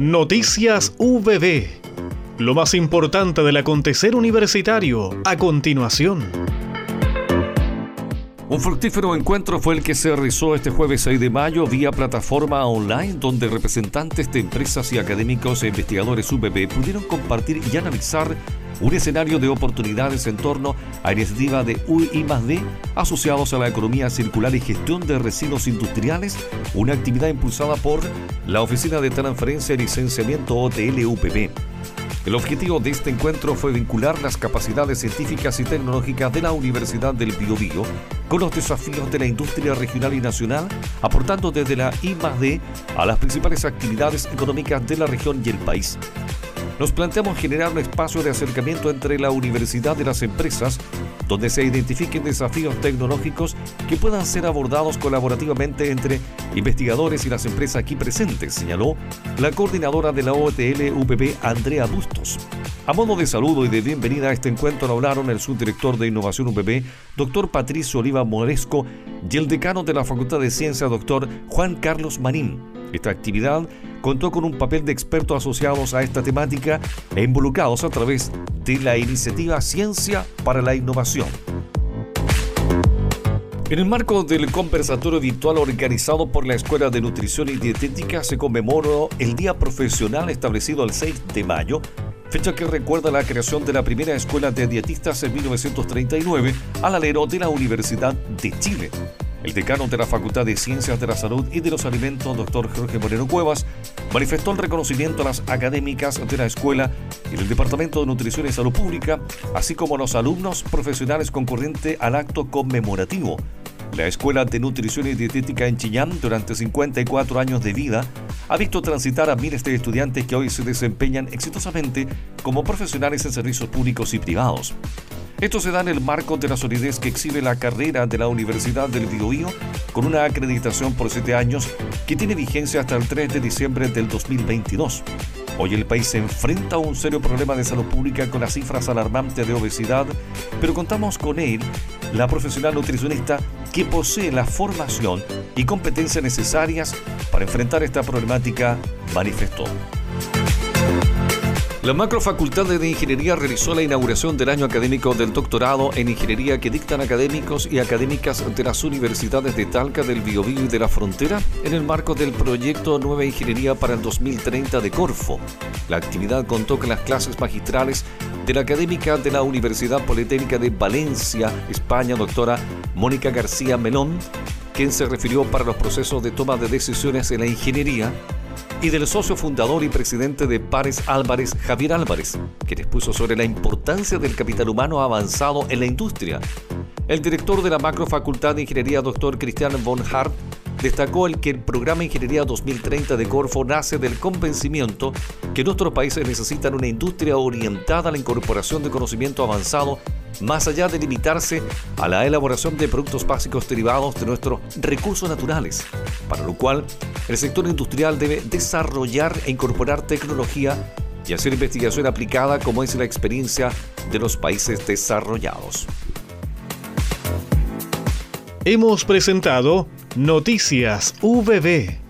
Noticias VB. Lo más importante del acontecer universitario a continuación. Un fructífero encuentro fue el que se realizó este jueves 6 de mayo vía plataforma online donde representantes de empresas y académicos e investigadores UBB pudieron compartir y analizar un escenario de oportunidades en torno a iniciativa de UI D asociados a la economía circular y gestión de residuos industriales, una actividad impulsada por la Oficina de Transferencia y Licenciamiento OTL-UPB. El objetivo de este encuentro fue vincular las capacidades científicas y tecnológicas de la Universidad del Biobío con los desafíos de la industria regional y nacional, aportando desde la I+D a las principales actividades económicas de la región y el país nos planteamos generar un espacio de acercamiento entre la universidad y las empresas, donde se identifiquen desafíos tecnológicos que puedan ser abordados colaborativamente entre investigadores y las empresas aquí presentes, señaló la coordinadora de la OTL UPB, Andrea Bustos. A modo de saludo y de bienvenida a este encuentro hablaron el subdirector de Innovación UPB, doctor Patricio Oliva Moresco, y el decano de la Facultad de Ciencias, doctor Juan Carlos Marín. Esta actividad contó con un papel de expertos asociados a esta temática e involucrados a través de la iniciativa Ciencia para la Innovación. En el marco del conversatorio virtual organizado por la Escuela de Nutrición y Dietética se conmemoró el Día Profesional establecido el 6 de mayo, fecha que recuerda la creación de la primera escuela de dietistas en 1939 al alero de la Universidad de Chile. El decano de la Facultad de Ciencias de la Salud y de los Alimentos, doctor Jorge Moreno Cuevas, manifestó el reconocimiento a las académicas de la escuela y del Departamento de Nutrición y Salud Pública, así como a los alumnos profesionales concurrentes al acto conmemorativo. La Escuela de Nutrición y Dietética en Chillán, durante 54 años de vida, ha visto transitar a miles de estudiantes que hoy se desempeñan exitosamente como profesionales en servicios públicos y privados. Esto se da en el marco de la solidez que exhibe la carrera de la Universidad del Biobío con una acreditación por siete años que tiene vigencia hasta el 3 de diciembre del 2022. Hoy el país se enfrenta a un serio problema de salud pública con las cifras alarmantes de obesidad, pero contamos con él, la profesional nutricionista que posee la formación y competencias necesarias para enfrentar esta problemática, manifestó. La Macrofacultad de Ingeniería realizó la inauguración del año académico del doctorado en Ingeniería que dictan académicos y académicas de las universidades de Talca, del Biobío y de la Frontera en el marco del proyecto Nueva Ingeniería para el 2030 de Corfo. La actividad contó con las clases magistrales de la académica de la Universidad Politécnica de Valencia, España, doctora Mónica García Melón, quien se refirió para los procesos de toma de decisiones en la ingeniería y del socio fundador y presidente de Pares Álvarez, Javier Álvarez, que expuso sobre la importancia del capital humano avanzado en la industria. El director de la Macrofacultad de Ingeniería, doctor Cristian von Hart, destacó el que el programa Ingeniería 2030 de Corfo nace del convencimiento que nuestros países necesitan una industria orientada a la incorporación de conocimiento avanzado más allá de limitarse a la elaboración de productos básicos derivados de nuestros recursos naturales, para lo cual el sector industrial debe desarrollar e incorporar tecnología y hacer investigación aplicada como es la experiencia de los países desarrollados. Hemos presentado Noticias VB